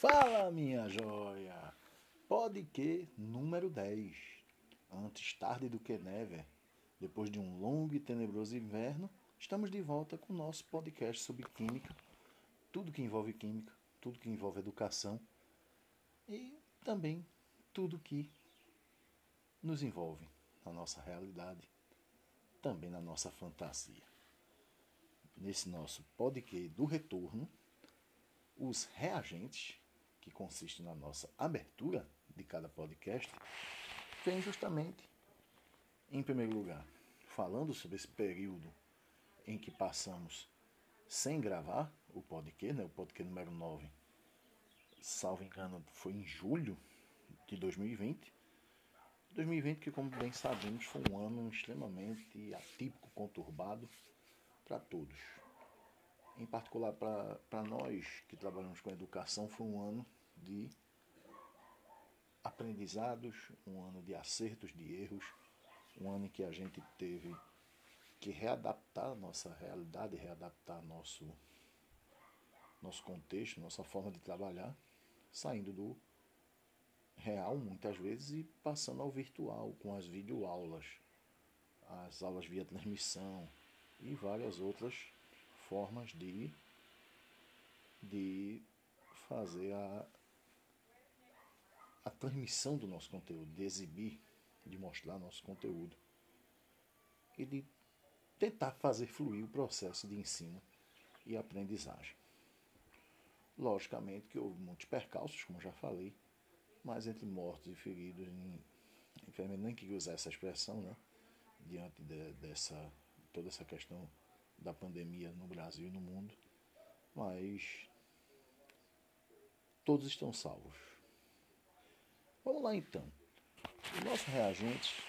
Fala, minha joia! Pode que número 10. Antes tarde do que never, depois de um longo e tenebroso inverno, estamos de volta com o nosso podcast sobre química, tudo que envolve química, tudo que envolve educação e também tudo que nos envolve na nossa realidade, também na nossa fantasia. Nesse nosso podcast do retorno, os reagentes, que consistem na nossa abertura de cada podcast, vem justamente, em primeiro lugar, falando sobre esse período em que passamos sem gravar o podcast, né, o podcast número 9, salvo engano, foi em julho de 2020. 2020 que, como bem sabemos, foi um ano extremamente atípico, conturbado para todos. Em particular para nós que trabalhamos com educação, foi um ano de aprendizados, um ano de acertos, de erros, um ano em que a gente teve que readaptar a nossa realidade, readaptar nosso, nosso contexto, nossa forma de trabalhar, saindo do real muitas vezes e passando ao virtual com as videoaulas, as aulas via transmissão e várias outras formas de, de fazer a, a transmissão do nosso conteúdo, de exibir, de mostrar nosso conteúdo e de tentar fazer fluir o processo de ensino e aprendizagem. Logicamente que houve muitos percalços, como já falei, mas entre mortos e feridos, nem queria usar essa expressão, né? Diante de, dessa toda essa questão da pandemia no Brasil e no mundo, mas todos estão salvos. Vamos lá então. O nosso reagente,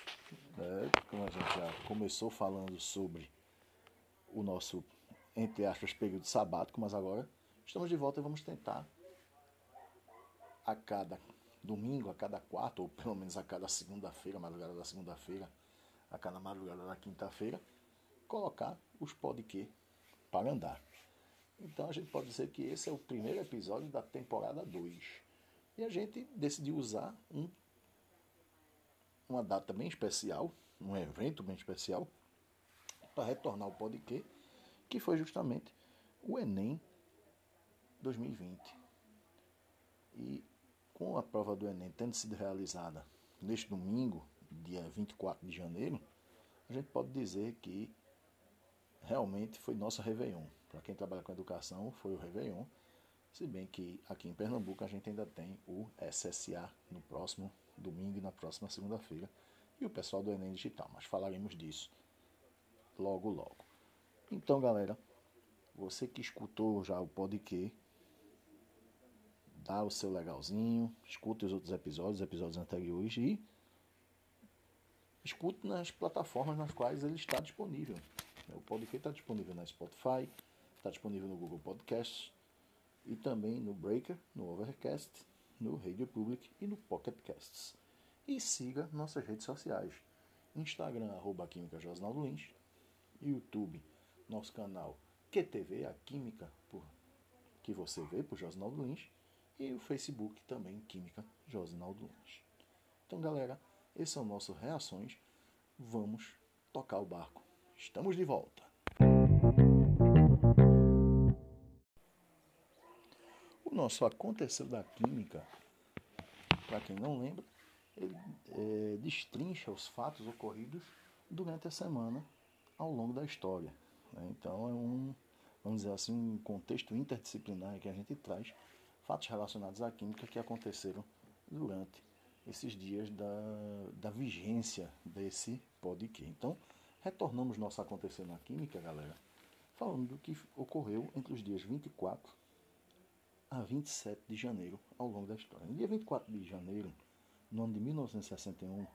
né, como a gente já começou falando sobre o nosso, entre aspas, período sabático, mas agora estamos de volta e vamos tentar a cada domingo, a cada quarta, ou pelo menos a cada segunda-feira, madrugada da segunda-feira, a cada madrugada da quinta-feira, colocar os podquê para andar. Então a gente pode dizer que esse é o primeiro episódio da temporada 2. E a gente decidiu usar um, uma data bem especial, um evento bem especial, para retornar o podquê, que foi justamente o Enem 2020. E com a prova do Enem tendo sido realizada neste domingo, dia 24 de janeiro, a gente pode dizer que realmente foi nosso Réveillon. Para quem trabalha com educação, foi o Réveillon. Se bem que aqui em Pernambuco a gente ainda tem o SSA no próximo domingo e na próxima segunda-feira. E o pessoal do Enem Digital, mas falaremos disso logo logo. Então, galera, você que escutou já o podcast, dá o seu legalzinho, escute os outros episódios, os episódios anteriores e escute nas plataformas nas quais ele está disponível. O podcast está disponível na Spotify, está disponível no Google Podcasts e também no Breaker, no Overcast, no Radio Public e no Pocket Casts. E siga nossas redes sociais. Instagram, arroba Química Josnaldo Lins. YouTube, nosso canal QTV, a Química por, que você vê por Josnaldo Lins e o Facebook também, Química Josinaldo Lins. Então, galera, esses são nossos reações. Vamos tocar o barco. Estamos de volta. O nosso Aconteceu da Química, para quem não lembra, ele é, destrincha os fatos ocorridos durante a semana ao longo da história. Né? Então, é um, vamos dizer assim, um contexto interdisciplinar que a gente traz fatos relacionados à química que aconteceram durante esses dias da, da vigência desse podcast. Então, retornamos nosso acontecer na química, galera, falando do que ocorreu entre os dias 24 a 27 de janeiro ao longo da história. No dia 24 de janeiro, no ano de 1961,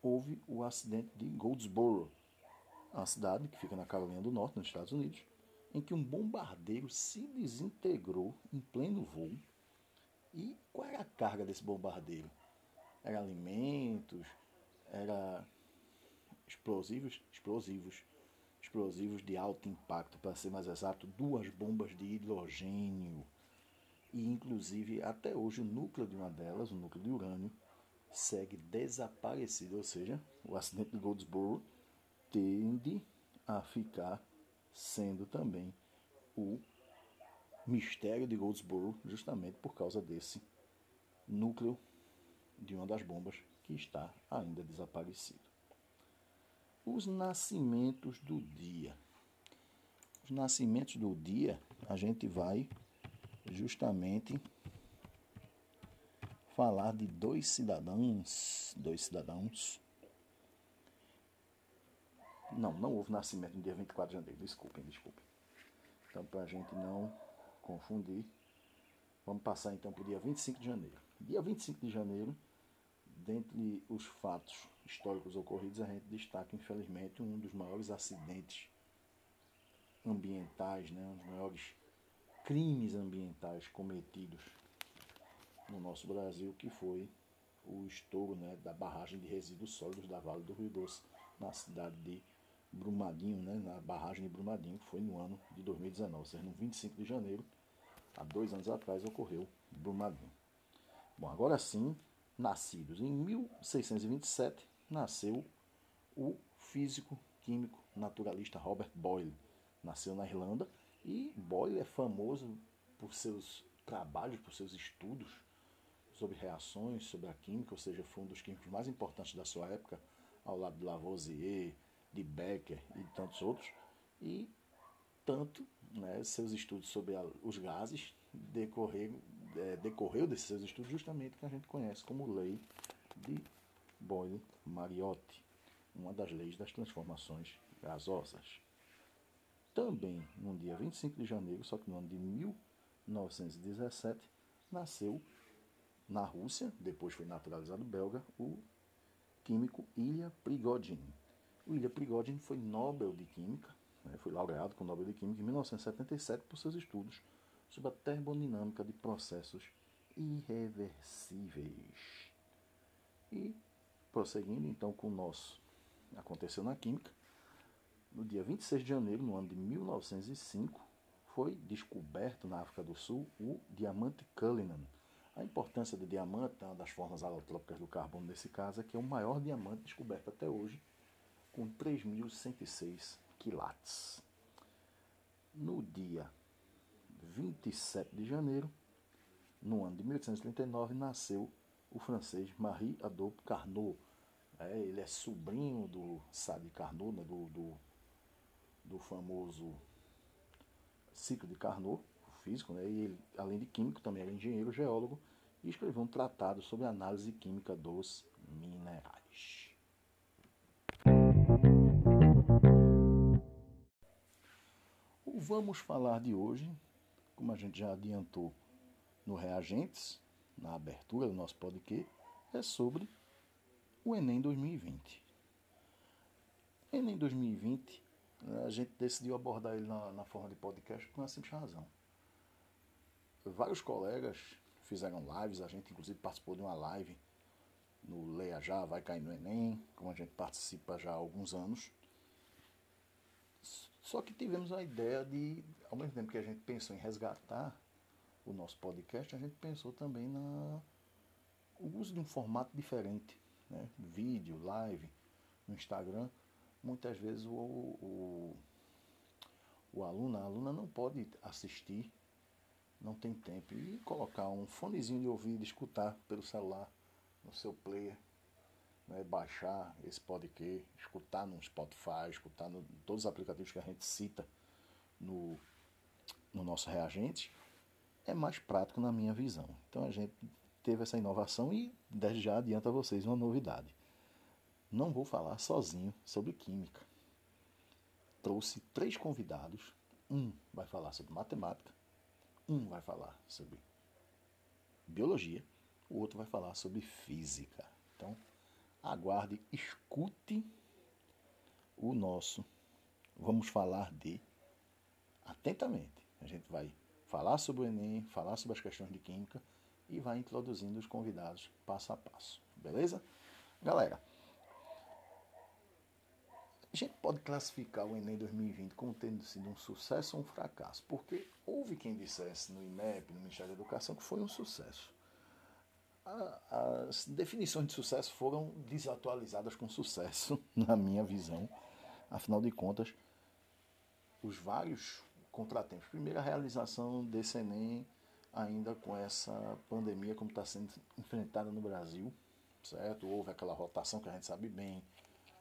houve o acidente de Goldsboro, uma cidade que fica na Carolina do Norte, nos Estados Unidos, em que um bombardeiro se desintegrou em pleno voo. E qual era a carga desse bombardeiro? Era alimentos? Era explosivos, explosivos, explosivos de alto impacto, para ser mais exato, duas bombas de hidrogênio. E inclusive até hoje o núcleo de uma delas, o núcleo de urânio, segue desaparecido, ou seja, o acidente de Goldsboro tende a ficar sendo também o mistério de Goldsboro, justamente por causa desse núcleo de uma das bombas que está ainda desaparecido. Os nascimentos do dia. Os nascimentos do dia, a gente vai justamente falar de dois cidadãos, dois cidadãos. Não, não houve nascimento no dia 24 de janeiro, desculpem, desculpem. Então, para a gente não confundir, vamos passar então para o dia 25 de janeiro. Dia 25 de janeiro, dentre os fatos históricos ocorridos, a gente destaca, infelizmente, um dos maiores acidentes ambientais, né, um dos maiores crimes ambientais cometidos no nosso Brasil, que foi o estouro né, da barragem de resíduos sólidos da Vale do Rio Doce, na cidade de Brumadinho, né, na barragem de Brumadinho, que foi no ano de 2019, ou seja, no 25 de janeiro, há dois anos atrás, ocorreu Brumadinho. Bom, agora sim, nascidos em 1627, nasceu o físico, químico, naturalista Robert Boyle. Nasceu na Irlanda e Boyle é famoso por seus trabalhos, por seus estudos sobre reações, sobre a química, ou seja, foi um dos químicos mais importantes da sua época, ao lado de Lavoisier, de Becker e de tantos outros. E tanto né, seus estudos sobre a, os gases decorrer, é, decorreu desses seus estudos justamente que a gente conhece como lei de Boyle-Mariotti, uma das leis das transformações gasosas. Também no dia 25 de janeiro, só que no ano de 1917, nasceu na Rússia, depois foi naturalizado belga, o químico Ilya Prigogine. Ilya Prigogine foi Nobel de Química, né, foi laureado com o Nobel de Química em 1977 por seus estudos sobre a termodinâmica de processos irreversíveis. E prosseguindo então com o nosso aconteceu na Química, no dia 26 de janeiro, no ano de 1905, foi descoberto na África do Sul o diamante Cullinan, a importância do diamante, uma das formas alotrópicas do carbono nesse caso, é que é o maior diamante descoberto até hoje, com 3.106 quilates. No dia 27 de janeiro, no ano de 1839, nasceu o francês Marie Adolphe Carnot. É, ele é sobrinho do Sade Carnot, né, do, do, do famoso ciclo de Carnot, físico, né? e ele, além de químico, também era engenheiro geólogo e escreveu um tratado sobre a análise química dos minerais. Vamos falar de hoje, como a gente já adiantou no Reagentes, na abertura do nosso podcast, é sobre o Enem 2020. Enem 2020, a gente decidiu abordar ele na, na forma de podcast por uma simples razão vários colegas fizeram lives, a gente inclusive participou de uma live no Leia Já, Vai Cair no Enem, como a gente participa já há alguns anos. Só que tivemos a ideia de, ao mesmo tempo que a gente pensou em resgatar o nosso podcast, a gente pensou também na o uso de um formato diferente, né? vídeo, live, no Instagram. Muitas vezes o, o, o aluno, a aluna não pode assistir não tem tempo. E colocar um fonezinho de ouvido, escutar pelo celular, no seu player, né, baixar esse podcast, escutar no Spotify, escutar em todos os aplicativos que a gente cita no, no nosso reagente, é mais prático na minha visão. Então a gente teve essa inovação e desde já adianta a vocês uma novidade. Não vou falar sozinho sobre química. Trouxe três convidados. Um vai falar sobre matemática, um vai falar sobre biologia, o outro vai falar sobre física. Então, aguarde, escute o nosso. Vamos falar de atentamente. A gente vai falar sobre o Enem, falar sobre as questões de química e vai introduzindo os convidados passo a passo. Beleza? Galera, a gente pode classificar o Enem 2020 como tendo sido um sucesso ou um fracasso, porque houve quem dissesse no INEP, no Ministério da Educação, que foi um sucesso. As definições de sucesso foram desatualizadas com sucesso, na minha visão. Afinal de contas, os vários contratempos. Primeiro, a realização desse Enem ainda com essa pandemia como está sendo enfrentada no Brasil, certo? Houve aquela rotação que a gente sabe bem,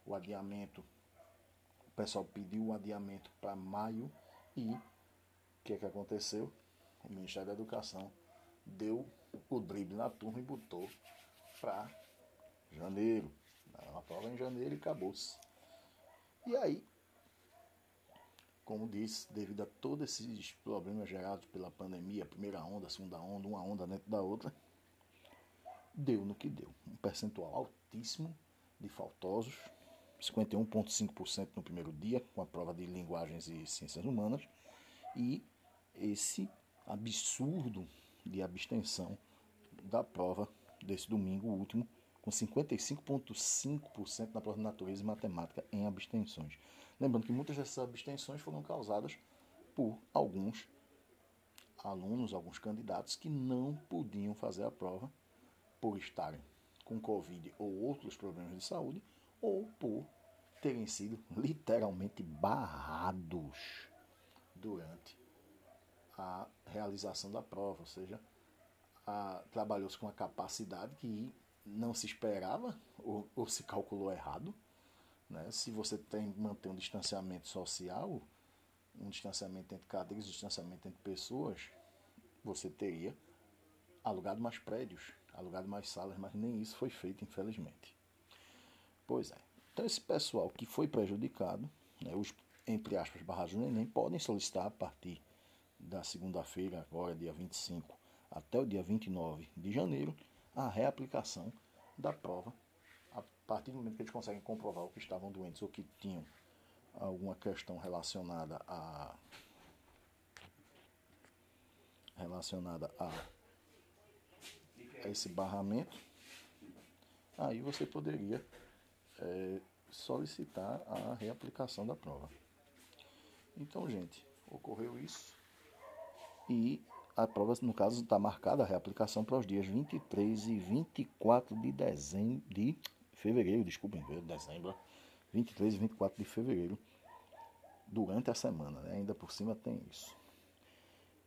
o adiamento o pessoal pediu o adiamento para maio e o que, é que aconteceu? O Ministério da Educação deu o drible na turma e botou para janeiro. A prova em janeiro e acabou-se. E aí, como disse, devido a todos esses problemas gerados pela pandemia, primeira onda, segunda onda, uma onda dentro da outra, deu no que deu. Um percentual altíssimo de faltosos, 51,5% no primeiro dia, com a prova de linguagens e ciências humanas, e esse absurdo de abstenção da prova desse domingo último, com 55,5% na prova de natureza e matemática em abstenções. Lembrando que muitas dessas abstenções foram causadas por alguns alunos, alguns candidatos que não podiam fazer a prova por estarem com Covid ou outros problemas de saúde ou por terem sido literalmente barrados durante a realização da prova, ou seja, trabalhou-se com uma capacidade que não se esperava ou, ou se calculou errado. Né? Se você tem manter um distanciamento social, um distanciamento entre cadeiras, um distanciamento entre pessoas, você teria alugado mais prédios, alugado mais salas, mas nem isso foi feito, infelizmente. Pois é. Então, esse pessoal que foi prejudicado, né, os, entre aspas, barrados do Enem, podem solicitar a partir da segunda-feira, agora dia 25, até o dia 29 de janeiro, a reaplicação da prova, a partir do momento que eles conseguem comprovar o que estavam doentes ou que tinham alguma questão relacionada a relacionada a, a esse barramento, aí você poderia é, solicitar a reaplicação da prova. Então, gente, ocorreu isso e a prova, no caso, está marcada a reaplicação para os dias 23 e 24 de dezembro, de fevereiro, desculpem, dezembro, 23 e 24 de fevereiro, durante a semana, né? ainda por cima tem isso.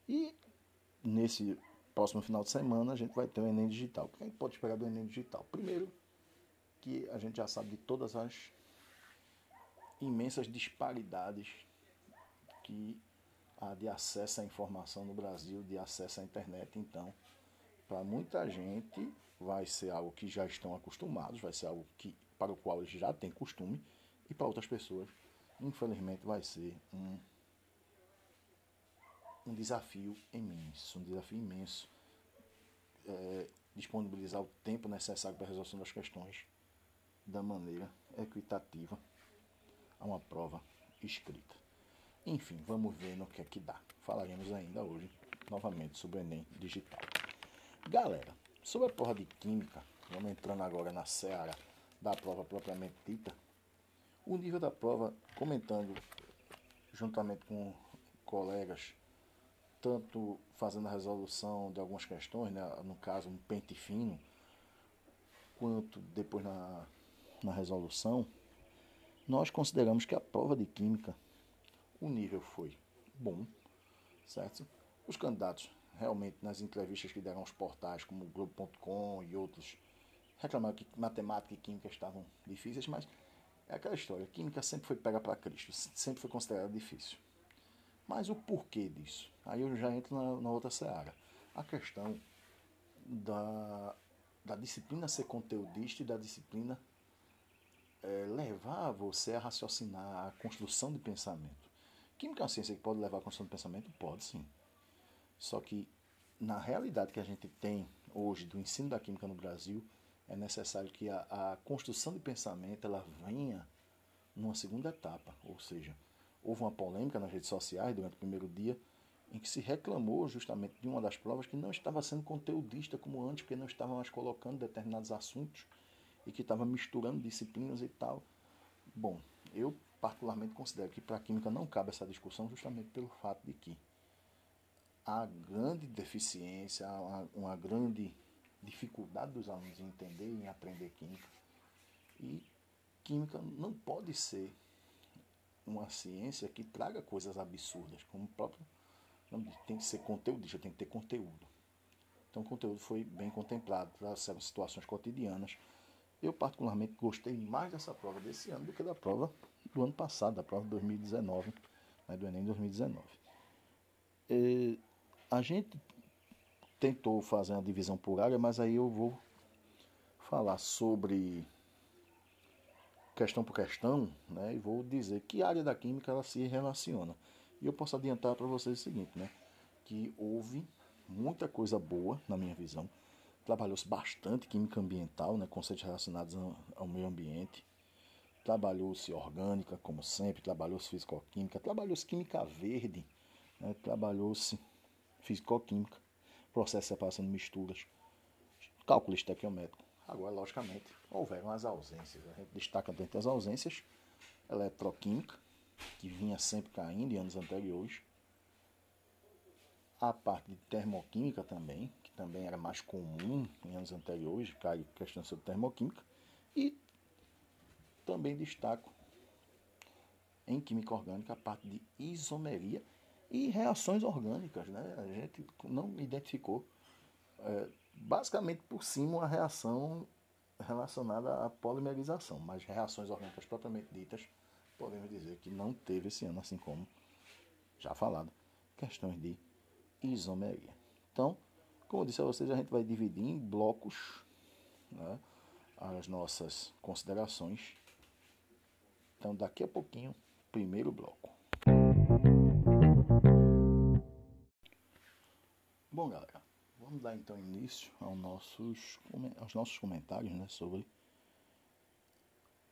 E nesse próximo final de semana a gente vai ter o Enem Digital. O que a gente pode esperar do Enem Digital? Primeiro, que a gente já sabe de todas as imensas disparidades que de acesso à informação no Brasil, de acesso à internet. Então, para muita gente vai ser algo que já estão acostumados, vai ser algo que, para o qual eles já têm costume, e para outras pessoas, infelizmente, vai ser um, um desafio imenso, um desafio imenso. É, disponibilizar o tempo necessário para a resolução das questões da maneira equitativa a uma prova escrita. Enfim, vamos ver no que é que dá. Falaremos ainda hoje novamente sobre o Enem digital. Galera, sobre a prova de Química, vamos entrando agora na seara da prova propriamente dita. O nível da prova, comentando juntamente com colegas, tanto fazendo a resolução de algumas questões, né, no caso um pente fino, quanto depois na na resolução, nós consideramos que a prova de química, o nível foi bom, certo? Os candidatos, realmente, nas entrevistas que deram aos portais, como o Globo.com e outros, reclamaram que matemática e química estavam difíceis, mas é aquela história, química sempre foi pega para Cristo, sempre foi considerada difícil. Mas o porquê disso? Aí eu já entro na, na outra seara. A questão da, da disciplina ser conteudista e da disciplina é, levar você a raciocinar a construção de pensamento. Química é uma ciência que pode levar à construção de pensamento? Pode sim. Só que na realidade que a gente tem hoje do ensino da química no Brasil, é necessário que a, a construção de pensamento ela venha numa segunda etapa, ou seja, houve uma polêmica nas redes sociais durante o primeiro dia em que se reclamou justamente de uma das provas que não estava sendo conteudista como antes, porque não estava mais colocando determinados assuntos e que estava misturando disciplinas e tal. Bom, eu particularmente considero que para a química não cabe essa discussão justamente pelo fato de que há grande deficiência, há uma, grande dificuldade dos alunos em entender e em aprender química. E química não pode ser uma ciência que traga coisas absurdas, como o próprio tem que ser conteúdo, tem que ter conteúdo. Então o conteúdo foi bem contemplado, trouxeram situações cotidianas. Eu particularmente gostei mais dessa prova desse ano do que da prova do ano passado, da prova de 2019, né, do Enem 2019. E a gente tentou fazer uma divisão por área, mas aí eu vou falar sobre questão por questão, né, e vou dizer que área da química ela se relaciona. E eu posso adiantar para vocês o seguinte, né, que houve muita coisa boa na minha visão. Trabalhou-se bastante química ambiental, né, conceitos relacionados ao meio ambiente. Trabalhou-se orgânica, como sempre, trabalhou-se fisicoquímica, trabalhou-se química verde, né, trabalhou-se fisicoquímica, processo de separação de misturas, cálculo estequiométrico. Agora, logicamente, houveram as ausências. A gente destaca dentre as ausências eletroquímica, que vinha sempre caindo em anos anteriores. A parte de termoquímica também, também era mais comum em anos anteriores, cai questão sobre termoquímica. E também destaco em química orgânica a parte de isomeria e reações orgânicas. Né? A gente não identificou é, basicamente por cima uma reação relacionada à polimerização, mas reações orgânicas propriamente ditas, podemos dizer que não teve esse ano, assim como já falado, questões de isomeria. Então, como eu disse a vocês, a gente vai dividir em blocos né, as nossas considerações. Então, daqui a pouquinho, primeiro bloco. Bom, galera, vamos dar então início aos nossos, aos nossos comentários né, sobre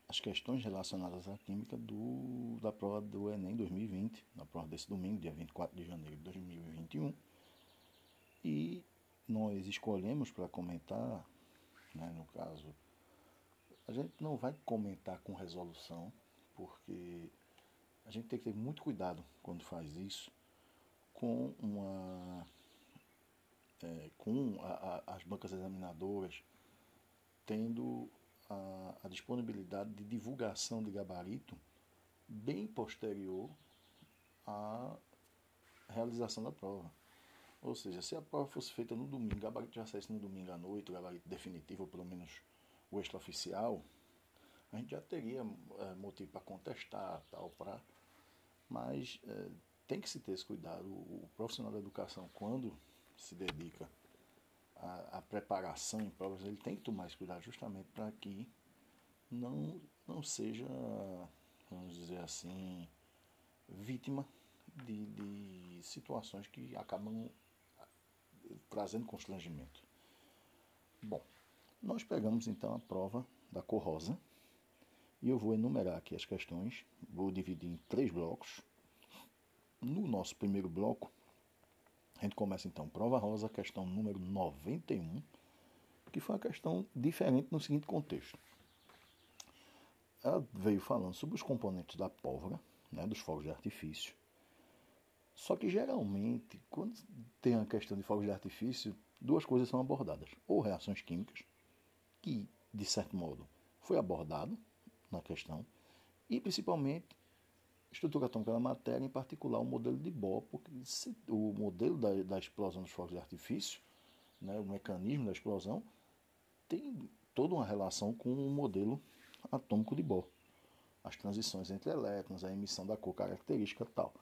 as questões relacionadas à química do, da prova do Enem 2020, na prova desse domingo, dia 24 de janeiro de 2021. E nós escolhemos para comentar, né, no caso, a gente não vai comentar com resolução, porque a gente tem que ter muito cuidado quando faz isso com uma é, com a, a, as bancas examinadoras tendo a, a, disponibilidade de divulgação de gabarito bem posterior à realização da prova. Ou seja, se a prova fosse feita no domingo, o gabarito já saísse no domingo à noite, o gabarito definitivo, ou pelo menos o extraoficial, a gente já teria é, motivo para contestar, tal, para. Mas é, tem que se ter esse cuidado. O, o profissional da educação, quando se dedica à, à, preparação em provas, ele tem que tomar esse cuidado justamente para que não, não seja, vamos dizer assim, vítima de, de situações que acabam trazendo constrangimento. Bom, nós pegamos então a prova da cor rosa e eu vou enumerar aqui as questões, vou dividir em três blocos. No nosso primeiro bloco, a gente começa então, prova rosa, questão número 91, que foi uma questão diferente no seguinte contexto. Ela veio falando sobre os componentes da pólvora, né, dos fogos de artifício. Só que geralmente, quando tem a questão de fogos de artifício, duas coisas são abordadas: ou reações químicas, que de certo modo foi abordado na questão, e principalmente estrutura atômica da matéria, em particular o modelo de Bohr, porque o modelo da, da explosão dos fogos de artifício, né, o mecanismo da explosão, tem toda uma relação com o modelo atômico de Bohr. As transições entre elétrons, a emissão da cor característica tal.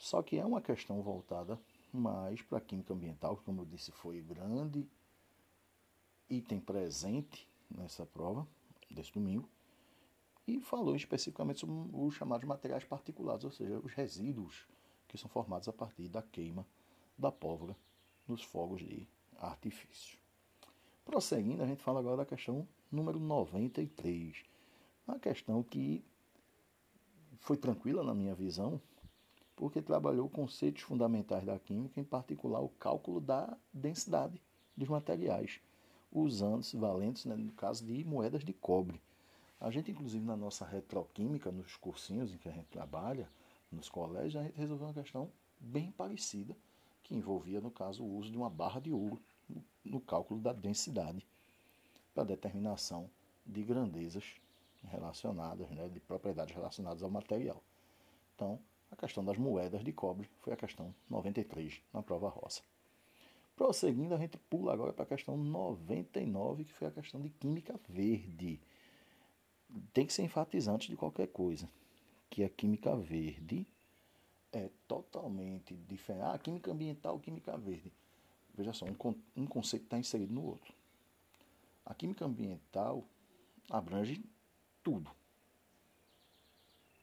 Só que é uma questão voltada mais para a química ambiental, que, como eu disse, foi grande item presente nessa prova desse domingo e falou especificamente sobre os chamados materiais particulados, ou seja, os resíduos que são formados a partir da queima da pólvora nos fogos de artifício. Prosseguindo, a gente fala agora da questão número 93. Uma questão que foi tranquila na minha visão, porque trabalhou conceitos fundamentais da química, em particular o cálculo da densidade dos materiais, usando-se valentes, né, no caso de moedas de cobre A gente, inclusive, na nossa retroquímica, nos cursinhos em que a gente trabalha, nos colégios, a gente resolveu uma questão bem parecida, que envolvia, no caso, o uso de uma barra de ouro no cálculo da densidade para determinação de grandezas relacionadas, né, de propriedades relacionadas ao material. Então, a questão das moedas de cobre foi a questão 93 na prova roça. Prosseguindo, a gente pula agora para a questão 99, que foi a questão de química verde. Tem que ser enfatizante de qualquer coisa, que a química verde é totalmente diferente. Ah, química ambiental, química verde. Veja só, um, um conceito está inserido no outro. A química ambiental abrange tudo.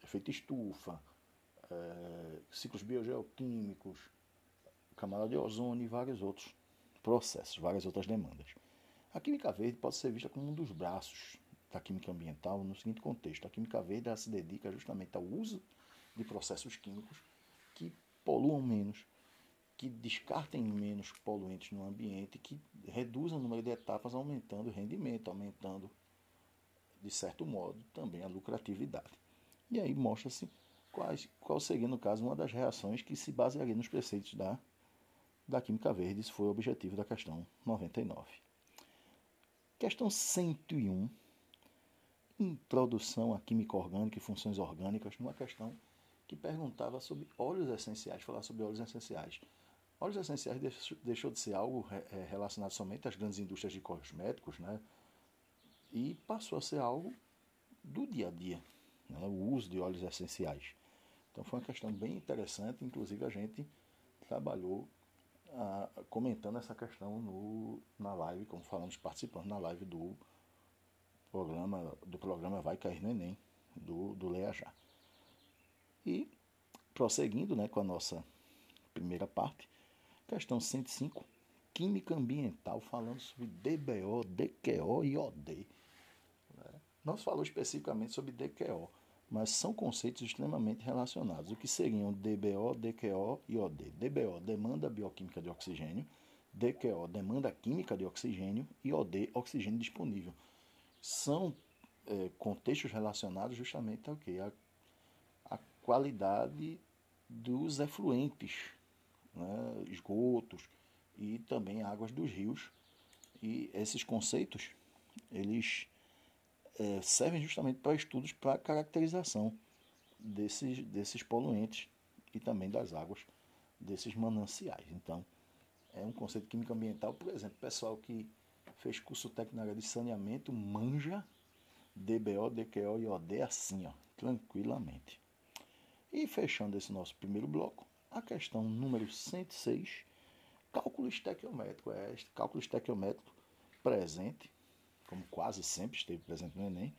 Efeito estufa, é, ciclos biogeoquímicos, camada de ozônio e vários outros processos, várias outras demandas. A química verde pode ser vista como um dos braços da química ambiental no seguinte contexto: a química verde se dedica justamente ao uso de processos químicos que poluam menos, que descartem menos poluentes no ambiente, que reduzam o número de etapas, aumentando o rendimento, aumentando, de certo modo, também a lucratividade. E aí mostra-se qual seria, no caso, uma das reações que se basearia nos preceitos da da Química Verde. Isso foi o objetivo da questão 99. Questão 101. Introdução à química orgânica e funções orgânicas, numa questão que perguntava sobre óleos essenciais, falar sobre óleos essenciais. Óleos essenciais deixou de ser algo é, relacionado somente às grandes indústrias de cosméticos, né? E passou a ser algo do dia a dia, né? o uso de óleos essenciais. Então foi uma questão bem interessante, inclusive a gente trabalhou comentando essa questão no, na live, como falamos, participando na live do programa, do programa Vai Cair no Enem, do, do Leia Já. E prosseguindo né, com a nossa primeira parte, questão 105, Química Ambiental, falando sobre DBO, DQO e OD. Né? Não se falou especificamente sobre DQO, mas são conceitos extremamente relacionados. O que seriam DBO, DQO e OD? DBO, demanda bioquímica de oxigênio, DQO, demanda química de oxigênio e OD, oxigênio disponível. São é, contextos relacionados justamente ao que? A, a qualidade dos efluentes, né? esgotos e também águas dos rios. E esses conceitos, eles é, servem justamente para estudos para caracterização desses, desses poluentes e também das águas desses mananciais. Então, é um conceito de química ambiental, por exemplo, pessoal que fez curso técnico na área de saneamento manja DBO, DQO e OD assim, ó, tranquilamente. E fechando esse nosso primeiro bloco, a questão número 106, cálculo estequiométrico. É cálculo estequiométrico presente como quase sempre esteve presente no Enem,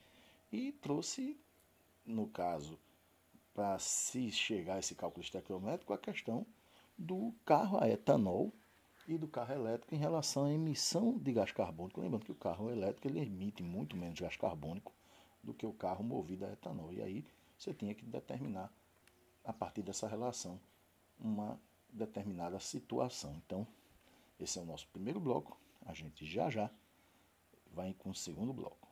e trouxe, no caso, para se chegar a esse cálculo estequiométrico, a questão do carro a etanol e do carro elétrico em relação à emissão de gás carbônico. Lembrando que o carro elétrico ele emite muito menos gás carbônico do que o carro movido a etanol. E aí você tinha que determinar, a partir dessa relação, uma determinada situação. Então, esse é o nosso primeiro bloco. A gente já já vai com o segundo bloco.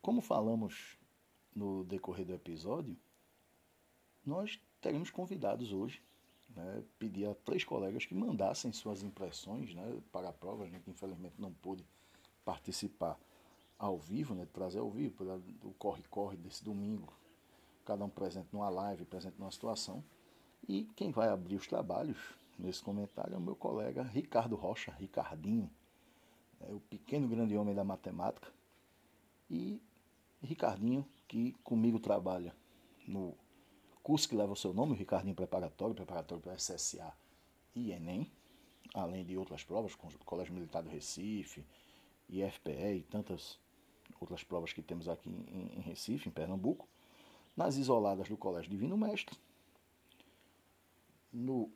Como falamos no decorrer do episódio, nós teremos convidados hoje. Né, pedi a três colegas que mandassem suas impressões né, para a prova. A gente, infelizmente, não pôde participar ao vivo, né, trazer ao vivo, o corre-corre desse domingo. Cada um presente numa live, presente numa situação. E quem vai abrir os trabalhos nesse comentário é o meu colega Ricardo Rocha, Ricardinho, é o pequeno grande homem da matemática. E Ricardinho, que comigo trabalha no curso que leva o seu nome, o Ricardinho Preparatório, preparatório para SSA e Enem, além de outras provas, com o Colégio Militar do Recife, IFPE e tantas outras provas que temos aqui em Recife, em Pernambuco, nas isoladas do Colégio Divino Mestre, no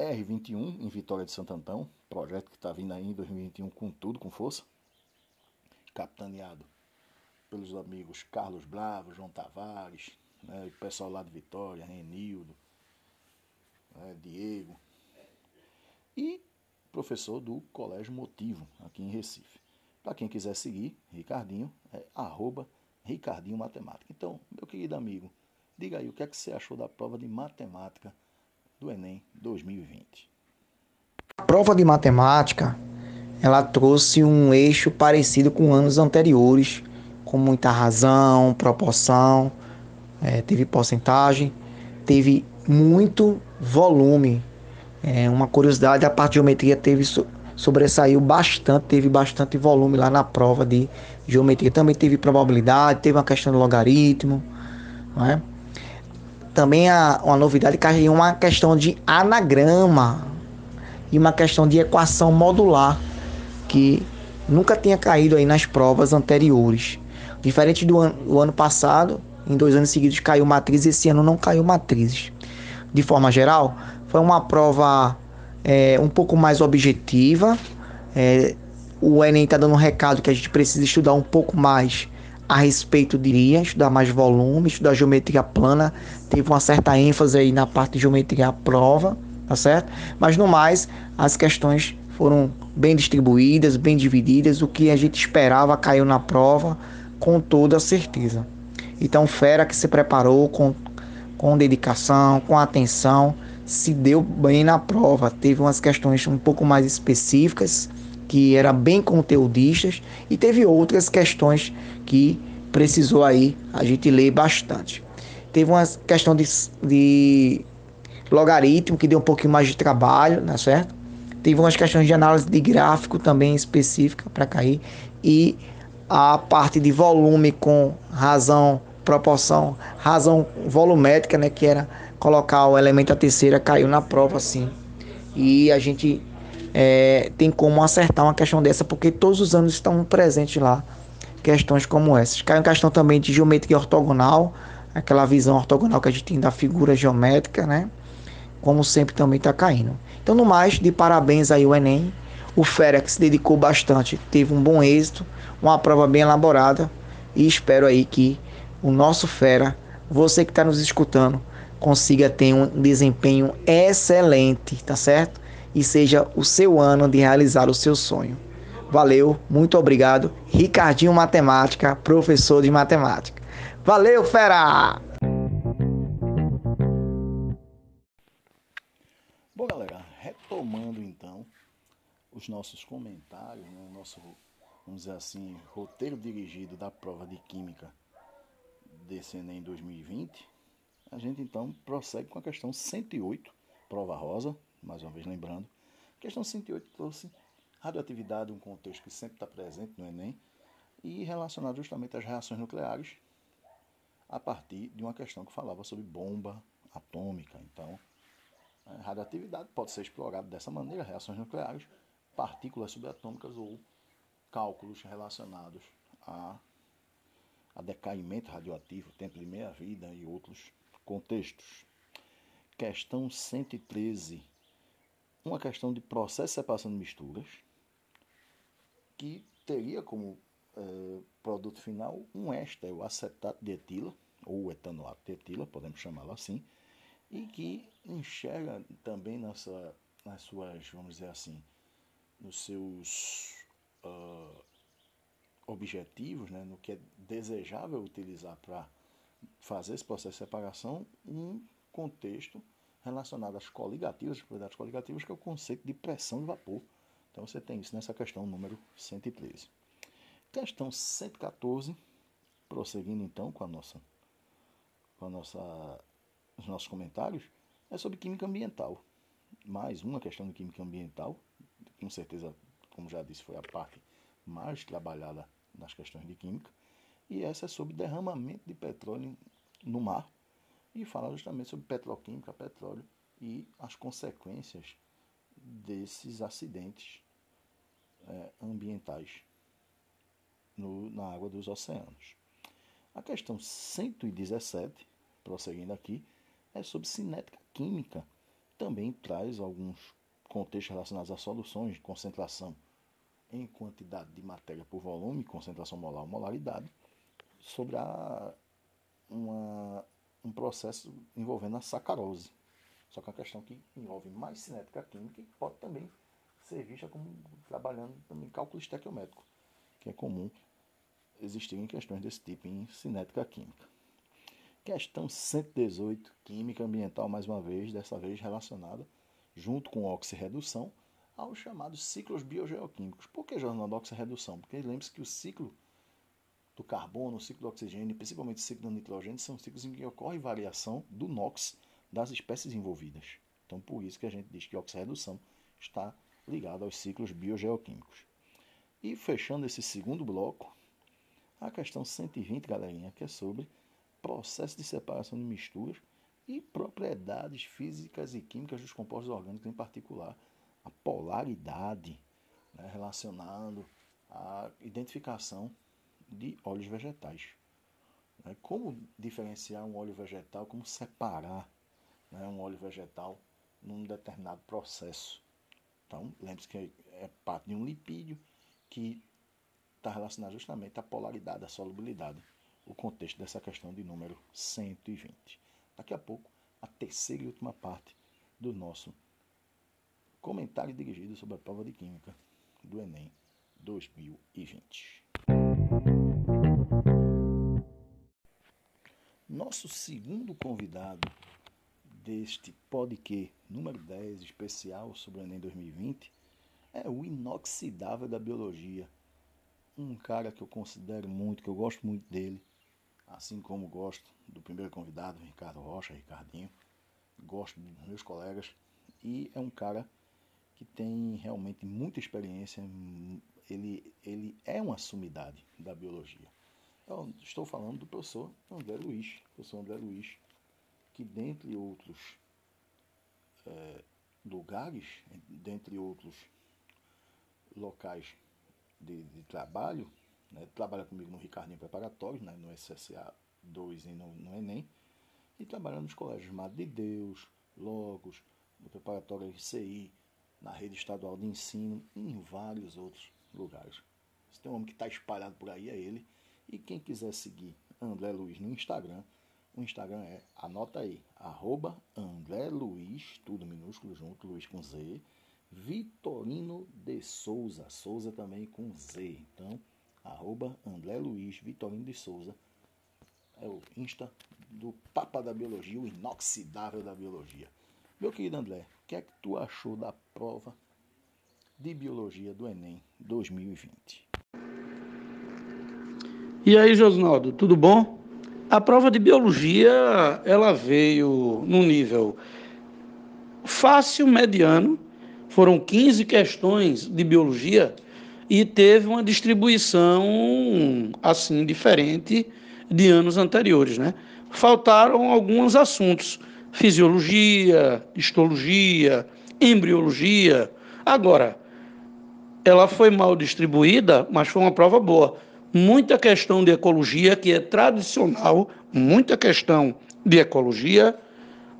R21 em Vitória de Santo Antão, projeto que está vindo aí em 2021 com tudo, com força, capitaneado pelos amigos Carlos Bravo, João Tavares, né, o pessoal lá de Vitória, Renildo, né, Diego. E professor do Colégio Motivo, aqui em Recife. Para quem quiser seguir, Ricardinho, é arroba Ricardinho Matemática. Então, meu querido amigo, diga aí o que é que você achou da prova de matemática do Enem 2020. A prova de matemática, ela trouxe um eixo parecido com anos anteriores, com muita razão, proporção, é, teve porcentagem, teve muito volume. É, uma curiosidade, a parte de geometria teve sobressaiu bastante, teve bastante volume lá na prova de geometria. Também teve probabilidade, teve uma questão de logaritmo, não é? Também a, uma novidade caiu uma questão de anagrama e uma questão de equação modular que nunca tinha caído aí nas provas anteriores. Diferente do ano, do ano passado, em dois anos seguidos caiu matriz, esse ano não caiu matrizes. De forma geral, foi uma prova é, um pouco mais objetiva. É, o Enem está dando um recado que a gente precisa estudar um pouco mais a respeito, diria, estudar mais volume, estudar geometria plana. Teve uma certa ênfase aí na parte de geometria prova, tá certo? Mas no mais, as questões foram bem distribuídas, bem divididas. O que a gente esperava caiu na prova com toda certeza. Então, fera que se preparou com, com dedicação, com atenção, se deu bem na prova. Teve umas questões um pouco mais específicas, que eram bem conteudistas, e teve outras questões que precisou aí a gente ler bastante. Teve uma questão de, de logaritmo, que deu um pouquinho mais de trabalho, né, certo? Teve umas questões de análise de gráfico também específica para cair. E a parte de volume com razão proporção, razão volumétrica, né, que era colocar o elemento a terceira, caiu na prova, sim. E a gente é, tem como acertar uma questão dessa, porque todos os anos estão presentes lá questões como essas. Caiu questão também de geometria ortogonal, aquela visão ortogonal que a gente tem da figura geométrica, né? Como sempre também está caindo. Então, no mais, de parabéns aí o Enem. O se dedicou bastante, teve um bom êxito, uma prova bem elaborada e espero aí que o nosso fera, você que está nos escutando, consiga ter um desempenho excelente, tá certo? E seja o seu ano de realizar o seu sonho. Valeu, muito obrigado. Ricardinho Matemática, professor de matemática. Valeu, fera! Bom, galera, retomando então os nossos comentários, né, nosso, vamos dizer assim, roteiro dirigido da prova de Química desse Enem 2020, a gente então prossegue com a questão 108, prova rosa, mais uma vez lembrando. Questão 108 trouxe radioatividade, um contexto que sempre está presente no Enem, e relacionado justamente às reações nucleares, a partir de uma questão que falava sobre bomba atômica. Então, a radioatividade pode ser explorada dessa maneira, reações nucleares, partículas subatômicas ou cálculos relacionados a a decaimento radioativo, tempo de meia-vida e outros contextos. Questão 113. Uma questão de processo de separação de misturas, que teria como é, produto final um éster, o acetato de etila, ou etanolato de etila, podemos chamá-lo assim, e que enxerga também nessa, nas suas, vamos dizer assim, nos seus uh, objetivos, né, no que é desejável utilizar para fazer esse processo de separação, um contexto relacionado às coligativas, às propriedades coligativas, que é o conceito de pressão de vapor. Então você tem isso nessa questão número 113. Questão 114, prosseguindo então com a nossa com a nossa os nossos comentários, é sobre química ambiental. Mais uma questão de química ambiental, com certeza, como já disse, foi a parte mais trabalhada nas questões de química, e essa é sobre derramamento de petróleo no mar, e fala justamente sobre petroquímica, petróleo e as consequências desses acidentes é, ambientais no, na água dos oceanos. A questão 117, prosseguindo aqui, é sobre cinética química. Também traz alguns contextos relacionados a soluções de concentração em quantidade de matéria por volume, concentração molar ou molaridade, sobre a, uma, um processo envolvendo a sacarose. Só que é uma questão que envolve mais cinética química e pode também ser vista como trabalhando também em cálculo estequiométrico, que é comum existirem questões desse tipo em cinética química. Questão 118, química ambiental, mais uma vez, dessa vez relacionada, junto com oxirredução, aos chamados ciclos biogeoquímicos. Por que jornal oxirredução? Porque lembre-se que o ciclo do carbono, o ciclo do oxigênio, principalmente o ciclo do nitrogênio, são ciclos em que ocorre variação do NOx das espécies envolvidas. Então, por isso que a gente diz que a oxirredução está ligada aos ciclos biogeoquímicos. E fechando esse segundo bloco, a questão 120, galerinha, que é sobre processo de separação de misturas e propriedades físicas e químicas dos compostos orgânicos, em particular a polaridade, né, relacionado à identificação de óleos vegetais. Né? Como diferenciar um óleo vegetal, como separar né, um óleo vegetal num determinado processo. Então, lembre-se que é parte de um lipídio que está relacionado justamente à polaridade, à solubilidade, o contexto dessa questão de número 120. Daqui a pouco, a terceira e última parte do nosso comentário dirigido sobre a prova de Química do Enem 2020. Nosso segundo convidado deste podcast número 10 especial sobre o Enem 2020 é o inoxidável da biologia. Um cara que eu considero muito, que eu gosto muito dele, assim como gosto do primeiro convidado, Ricardo Rocha, Ricardinho. Gosto dos meus colegas e é um cara que tem realmente muita experiência, ele, ele é uma sumidade da biologia. Eu estou falando do professor André Luiz, professor André Luiz, que dentre outros é, lugares, dentre outros locais de, de trabalho, né, trabalha comigo no Ricardinho Preparatório, né, no SSA 2 e no, no Enem, e trabalha nos colégios Madre de Deus, Logos, no Preparatório RCI, na rede estadual de ensino em vários outros lugares. Se tem um homem que está espalhado por aí, é ele. E quem quiser seguir André Luiz no Instagram, o Instagram é, anota aí, arroba André Luiz, tudo minúsculo junto, Luiz com Z, Vitorino de Souza, Souza também com Z. Então, arroba André Luiz, Vitorino de Souza, é o Insta do Papa da Biologia, o inoxidável da Biologia. Meu querido André, o que é que tu achou da prova de Biologia do Enem 2020? E aí, Josnaldo, tudo bom? A prova de Biologia, ela veio no nível fácil, mediano, foram 15 questões de Biologia e teve uma distribuição assim diferente de anos anteriores, né? Faltaram alguns assuntos fisiologia, histologia, embriologia. Agora, ela foi mal distribuída, mas foi uma prova boa. Muita questão de ecologia, que é tradicional, muita questão de ecologia,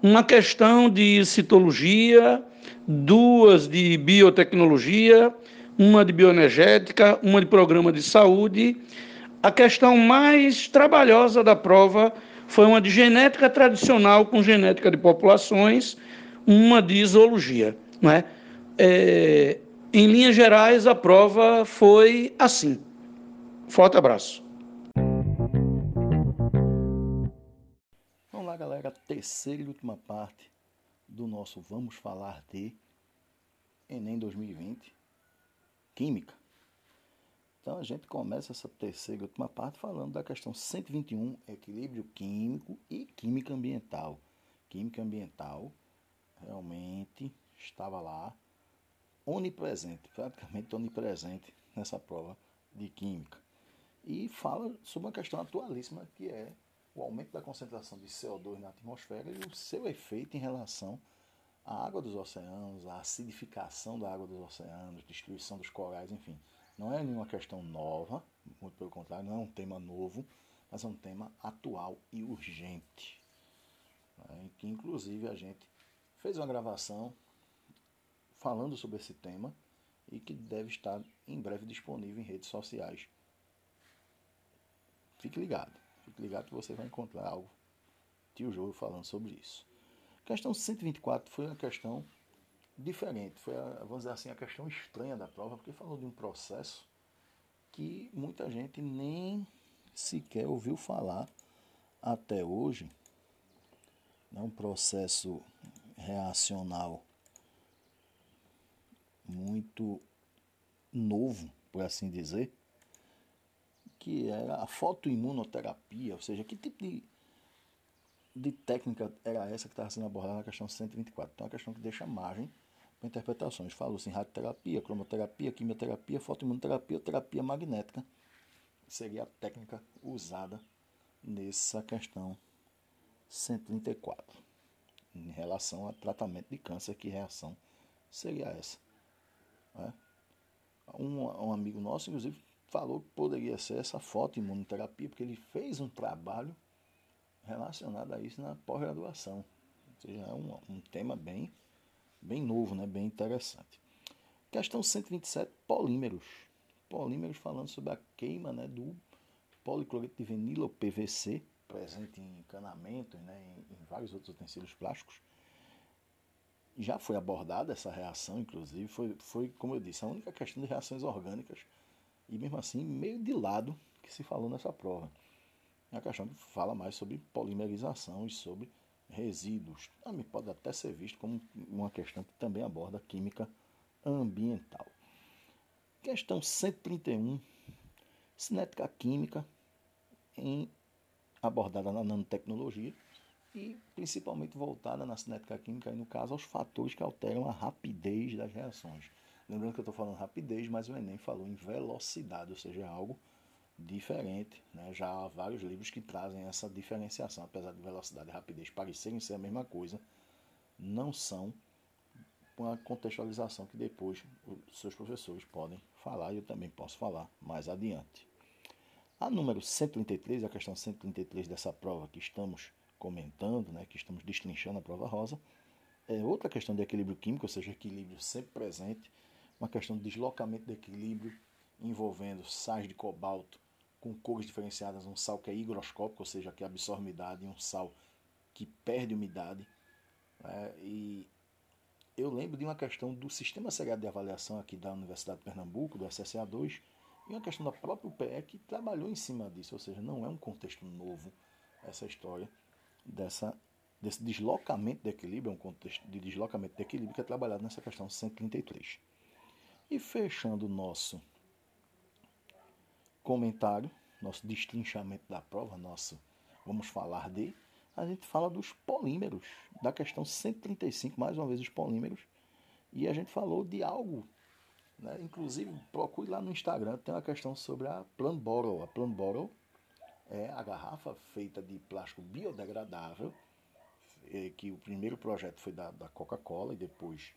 uma questão de citologia, duas de biotecnologia, uma de bioenergética, uma de programa de saúde. A questão mais trabalhosa da prova foi uma de genética tradicional com genética de populações, uma de zoologia. Não é? é em linhas gerais, a prova foi assim. Forte abraço. Vamos lá, galera. Terceira e última parte do nosso Vamos Falar de Enem 2020. Química. Então a gente começa essa terceira e última parte falando da questão 121, equilíbrio químico e química ambiental. Química ambiental realmente estava lá onipresente, praticamente onipresente nessa prova de química. E fala sobre uma questão atualíssima que é o aumento da concentração de CO2 na atmosfera e o seu efeito em relação à água dos oceanos, à acidificação da água dos oceanos, destruição dos corais, enfim. Não é nenhuma questão nova, muito pelo contrário, não é um tema novo, mas é um tema atual e urgente. Né? Que inclusive a gente fez uma gravação falando sobre esse tema e que deve estar em breve disponível em redes sociais. Fique ligado, fique ligado que você vai encontrar algo tio João falando sobre isso. Questão 124 foi uma questão diferente. Foi, a, vamos dizer assim, a questão estranha da prova, porque falou de um processo que muita gente nem sequer ouviu falar até hoje. É um processo reacional muito novo, por assim dizer, que era a fotoimunoterapia, ou seja, que tipo de, de técnica era essa que estava sendo abordada na questão 124. Então, é uma questão que deixa margem para interpretações. Falou-se em radioterapia, cromoterapia, quimioterapia, fotoimunoterapia, terapia magnética, seria a técnica usada nessa questão 134, em relação ao tratamento de câncer, que reação seria essa. Né? Um, um amigo nosso, inclusive, falou que poderia ser essa fotoimunoterapia, porque ele fez um trabalho relacionado a isso na pós-graduação. Ou seja, é um, um tema bem, bem novo, né? bem interessante. Questão 127, polímeros. Polímeros falando sobre a queima né, do policloreto de vinilo, PVC, presente em encanamentos, né, em, em vários outros utensílios plásticos. Já foi abordada essa reação, inclusive, foi, foi, como eu disse, a única questão de reações orgânicas e mesmo assim meio de lado que se falou nessa prova. É a questão que fala mais sobre polimerização e sobre resíduos. Também pode até ser visto como uma questão que também aborda química ambiental. Questão 131, cinética química em, abordada na nanotecnologia e principalmente voltada na cinética química, e no caso aos fatores que alteram a rapidez das reações. Lembrando que eu estou falando rapidez, mas o Enem falou em velocidade, ou seja, é algo diferente. Né? Já há vários livros que trazem essa diferenciação, apesar de velocidade e rapidez parecerem ser a mesma coisa, não são uma contextualização que depois os seus professores podem falar e eu também posso falar mais adiante. A número 133, a questão 133 dessa prova que estamos comentando, né, que estamos destrinchando a prova rosa, é outra questão de equilíbrio químico, ou seja, equilíbrio sempre presente, uma questão de deslocamento de equilíbrio envolvendo sais de cobalto com cores diferenciadas, um sal que é higroscópico, ou seja, que absorve umidade, e um sal que perde umidade. Né? E eu lembro de uma questão do Sistema Segredo de Avaliação aqui da Universidade de Pernambuco, do SSA2, e uma questão da própria UPE que trabalhou em cima disso, ou seja, não é um contexto novo essa história dessa, desse deslocamento de equilíbrio, é um contexto de deslocamento de equilíbrio que é trabalhado nessa questão 133. E fechando o nosso comentário, nosso destrinchamento da prova, nosso vamos falar de, a gente fala dos polímeros, da questão 135, mais uma vez os polímeros, e a gente falou de algo, né? inclusive procure lá no Instagram, tem uma questão sobre a Plan Bottle. A Plan Bottle é a garrafa feita de plástico biodegradável, é, que o primeiro projeto foi da, da Coca-Cola e depois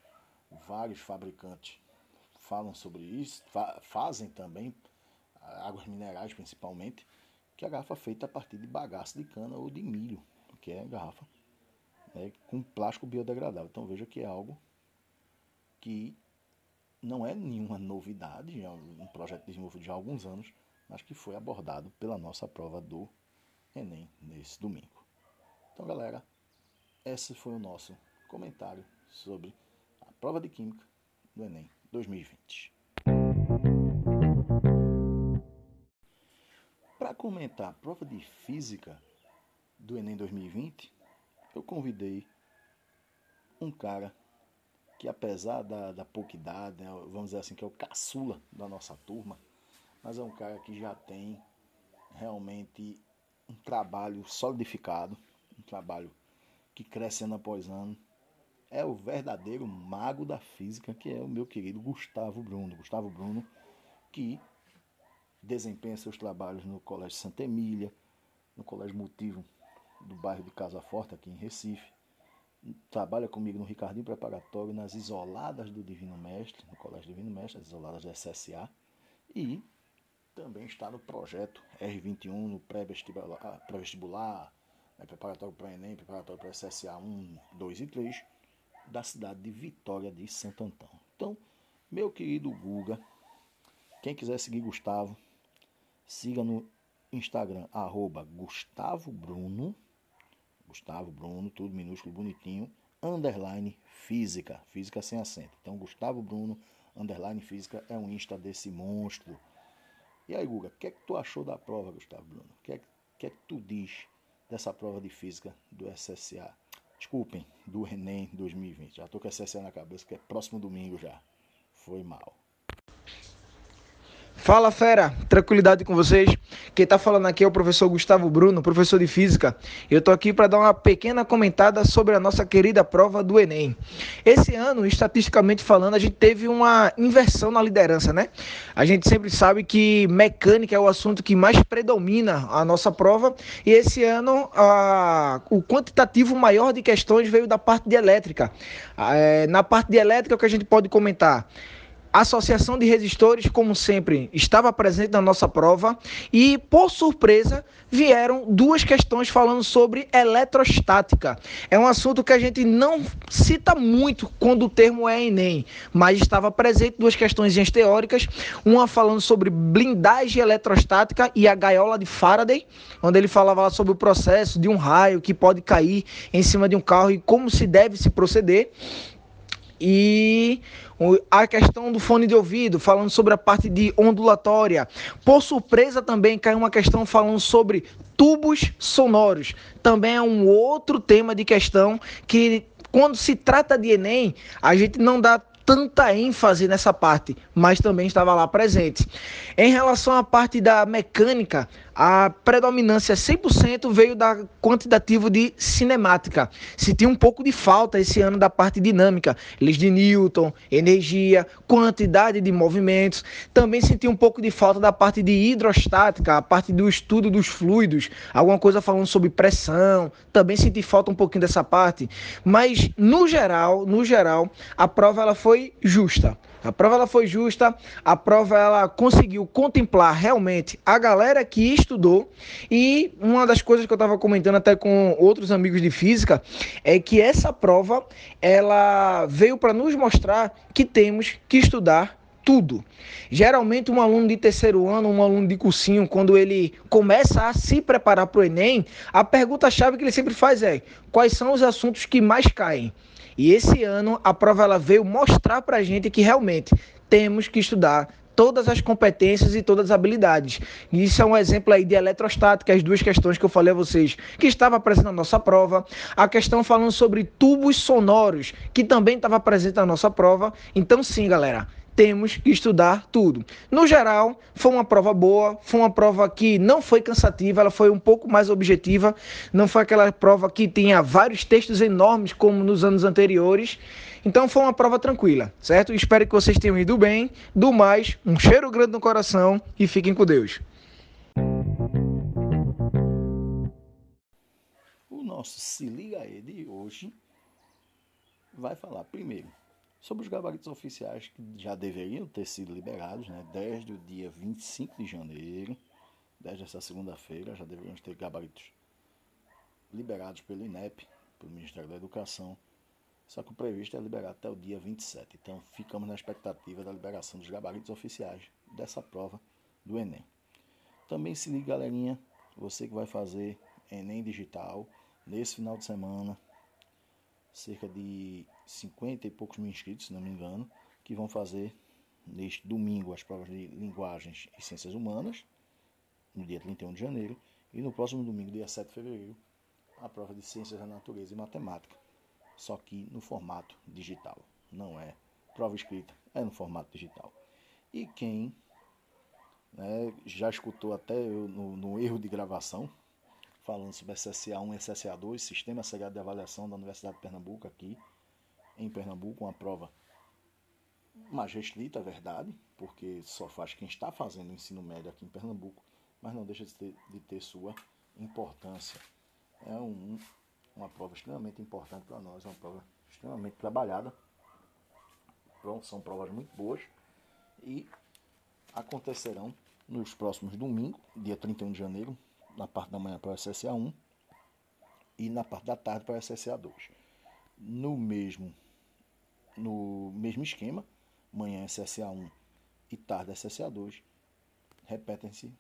vários fabricantes falam sobre isso, fa fazem também, águas minerais principalmente, que é a garrafa feita a partir de bagaço de cana ou de milho, que é a garrafa né, com plástico biodegradável. Então veja que é algo que não é nenhuma novidade, é um projeto desenvolvido já há alguns anos, mas que foi abordado pela nossa prova do Enem nesse domingo. Então galera, esse foi o nosso comentário sobre a prova de Química do Enem 2020. Para comentar a prova de Física do Enem 2020, eu convidei um cara que apesar da, da pouca idade, né, vamos dizer assim, que é o caçula da nossa turma, mas é um cara que já tem realmente um trabalho solidificado, um trabalho que cresce ano após ano, é o verdadeiro mago da física, que é o meu querido Gustavo Bruno. Gustavo Bruno, que desempenha seus trabalhos no Colégio Santa Emília, no Colégio Motivo do bairro de Casa Forte, aqui em Recife. Trabalha comigo no Ricardinho Preparatório, nas isoladas do Divino Mestre, no Colégio Divino Mestre, as isoladas do SSA. E também está no projeto R21, no pré-vestibular, pré né, preparatório para Enem, preparatório para SSA 1, 2 e 3 da cidade de Vitória de Santo Antão. Então, meu querido Guga, quem quiser seguir Gustavo, siga no Instagram, arroba Gustavo Bruno, Gustavo Bruno, tudo minúsculo, bonitinho, underline física, física sem acento. Então, Gustavo Bruno, underline física, é um Insta desse monstro. E aí, Guga, o que é que tu achou da prova, Gustavo Bruno? O que é, que é que tu diz dessa prova de física do SSA? Desculpem, do Enem 2020. Já tô com SSA na cabeça, que é próximo domingo já. Foi mal. Fala fera, tranquilidade com vocês. Quem está falando aqui é o professor Gustavo Bruno, professor de física. Eu estou aqui para dar uma pequena comentada sobre a nossa querida prova do Enem. Esse ano, estatisticamente falando, a gente teve uma inversão na liderança, né? A gente sempre sabe que mecânica é o assunto que mais predomina a nossa prova e esse ano a, o quantitativo maior de questões veio da parte de elétrica. É, na parte de elétrica, o que a gente pode comentar? A Associação de Resistores, como sempre, estava presente na nossa prova e, por surpresa, vieram duas questões falando sobre eletrostática. É um assunto que a gente não cita muito quando o termo é Enem, mas estava presente duas questões teóricas, uma falando sobre blindagem eletrostática e a gaiola de Faraday, onde ele falava sobre o processo de um raio que pode cair em cima de um carro e como se deve se proceder. E a questão do fone de ouvido, falando sobre a parte de ondulatória. Por surpresa também caiu uma questão falando sobre tubos sonoros. Também é um outro tema de questão que quando se trata de Enem, a gente não dá tanta ênfase nessa parte, mas também estava lá presente. Em relação à parte da mecânica, a predominância 100% veio da quantitativo de cinemática. Senti um pouco de falta esse ano da parte dinâmica, leis de Newton, energia, quantidade de movimentos. Também senti um pouco de falta da parte de hidrostática, a parte do estudo dos fluidos, alguma coisa falando sobre pressão. Também senti falta um pouquinho dessa parte, mas no geral, no geral, a prova ela foi justa. A prova ela foi justa, a prova ela conseguiu contemplar realmente a galera que estudou e uma das coisas que eu estava comentando até com outros amigos de física é que essa prova ela veio para nos mostrar que temos que estudar tudo. Geralmente, um aluno de terceiro ano, um aluno de cursinho, quando ele começa a se preparar para o Enem, a pergunta-chave que ele sempre faz é: quais são os assuntos que mais caem? E esse ano a prova ela veio mostrar para a gente que realmente temos que estudar todas as competências e todas as habilidades. Isso é um exemplo aí de eletrostática, as duas questões que eu falei a vocês, que estava presente na nossa prova. A questão falando sobre tubos sonoros, que também estava presente na nossa prova. Então, sim, galera, temos que estudar tudo. No geral, foi uma prova boa, foi uma prova que não foi cansativa, ela foi um pouco mais objetiva, não foi aquela prova que tinha vários textos enormes como nos anos anteriores. Então foi uma prova tranquila, certo? Espero que vocês tenham ido bem. Do mais, um cheiro grande no coração e fiquem com Deus. O nosso Se Liga Aí de hoje vai falar primeiro sobre os gabaritos oficiais que já deveriam ter sido liberados, né, desde o dia 25 de janeiro, desde essa segunda-feira, já deveriam ter gabaritos liberados pelo INEP, pelo Ministério da Educação, só que o previsto é liberar até o dia 27. Então ficamos na expectativa da liberação dos gabaritos oficiais dessa prova do Enem. Também se liga, galerinha, você que vai fazer Enem Digital nesse final de semana, cerca de 50 e poucos mil inscritos, se não me engano, que vão fazer neste domingo as provas de linguagens e ciências humanas, no dia 31 de janeiro, e no próximo domingo, dia 7 de fevereiro, a prova de ciências da natureza e matemática, só que no formato digital. Não é prova escrita, é no formato digital. E quem né, já escutou até eu no, no erro de gravação, falando sobre SSA1 e SSA2, Sistema Segredo de Avaliação da Universidade de Pernambuco, aqui em Pernambuco, uma prova mais restrita, é verdade, porque só faz quem está fazendo o ensino médio aqui em Pernambuco, mas não deixa de ter, de ter sua importância. É um, uma prova extremamente importante para nós, é uma prova extremamente trabalhada. São provas muito boas e acontecerão nos próximos domingos, dia 31 de janeiro, na parte da manhã para o SSA 1 e na parte da tarde para o SSA 2. No mesmo, no mesmo esquema, manhã SSA 1 e tarde SSA 2, repetem-se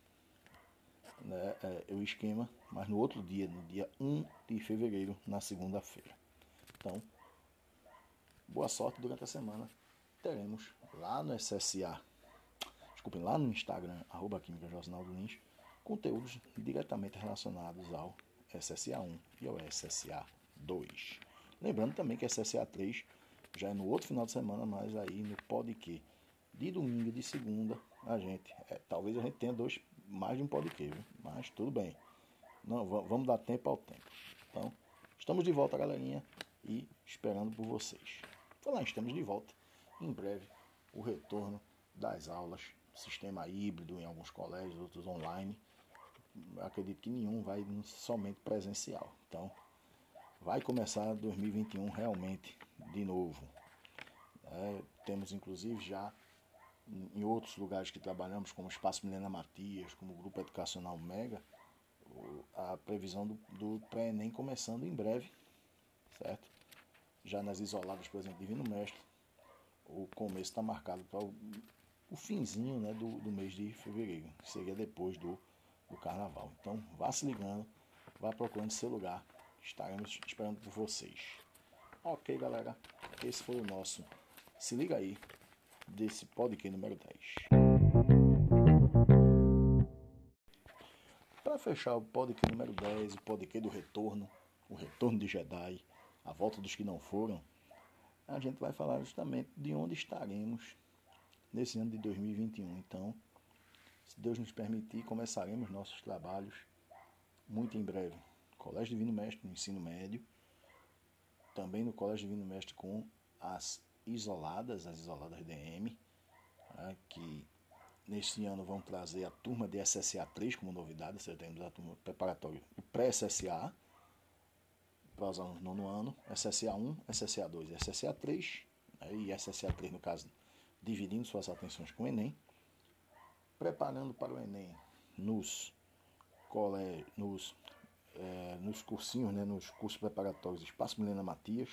né, é, o esquema, mas no outro dia, no dia 1 de fevereiro, na segunda-feira. Então, boa sorte durante a semana. Teremos lá no SSA, desculpem, lá no Instagram, arroba Química Lins, conteúdos diretamente relacionados ao SSA1 e ao SSA 2. Lembrando também que SSA 3 já é no outro final de semana, mas aí no podcast de domingo de segunda a gente, é, talvez a gente tenha dois, mais de um podcast, mas tudo bem. Não, vamos dar tempo ao tempo. Então, estamos de volta, galerinha, e esperando por vocês. Falar, estamos de volta. Em breve, o retorno das aulas, sistema híbrido em alguns colégios, outros online acredito que nenhum vai somente presencial. Então, vai começar 2021 realmente de novo. É, temos inclusive já em outros lugares que trabalhamos, como o Espaço Milena Matias, como o Grupo Educacional Mega, a previsão do, do pré-ENEM começando em breve, certo? Já nas isoladas, por exemplo, Divino Mestre, o começo está marcado para o, o finzinho né, do, do mês de fevereiro, que seria depois do do carnaval. Então vá se ligando, vá procurando seu lugar. Estaremos esperando por vocês. Ok, galera. Esse foi o nosso Se Liga Aí desse podcast número 10. Para fechar o podcast número 10, o podcast do retorno, o retorno de Jedi, a volta dos que não foram, a gente vai falar justamente de onde estaremos nesse ano de 2021. Então, se Deus nos permitir, começaremos nossos trabalhos muito em breve. Colégio Divino Mestre no ensino médio, também no Colégio Divino Mestre com as isoladas, as isoladas DM, né, que neste ano vão trazer a turma de SSA 3 como novidade, você temos a turma preparatória e pré-SSA para os alunos do nono ano, SSA 1, SSA 2 e SSA 3, né, e SSA 3 no caso dividindo suas atenções com o Enem preparando para o Enem nos, cole, nos, é, nos cursinhos, né, nos cursos preparatórios Espaço Milena Matias,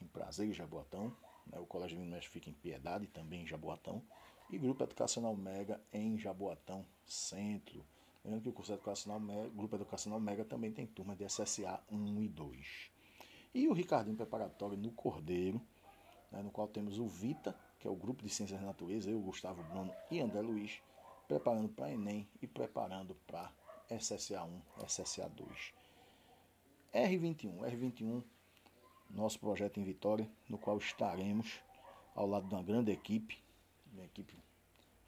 em Prazer e Jaboatão. Né, o Colégio Minas fica em Piedade, também em Jaboatão. E Grupo Educacional Mega em Jaboatão Centro. Lembrando que o curso educacional Mega, Grupo Educacional Mega também tem turma de SSA 1 e 2. E o Ricardinho Preparatório no Cordeiro, né, no qual temos o Vita que é o grupo de Ciências da Natureza, eu, Gustavo Bruno e André Luiz, preparando para Enem e preparando para SSA1, SSA2. R21, R21, nosso projeto em Vitória, no qual estaremos ao lado de uma grande equipe, uma equipe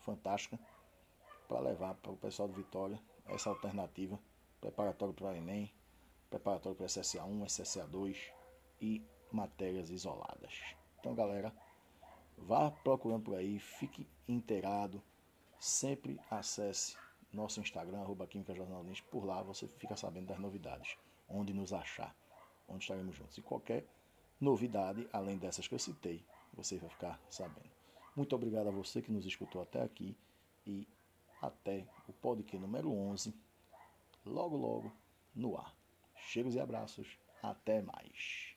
fantástica, para levar para o pessoal de Vitória essa alternativa preparatório para Enem, preparatório para SSA1, SSA2 e matérias isoladas. Então, galera, Vá procurando por aí, fique inteirado. Sempre acesse nosso Instagram, arroba Química Jornalista. Por lá você fica sabendo das novidades, onde nos achar, onde estaremos juntos. E qualquer novidade, além dessas que eu citei, você vai ficar sabendo. Muito obrigado a você que nos escutou até aqui e até o podcast número 11, logo logo no ar. Cheiros e abraços, até mais.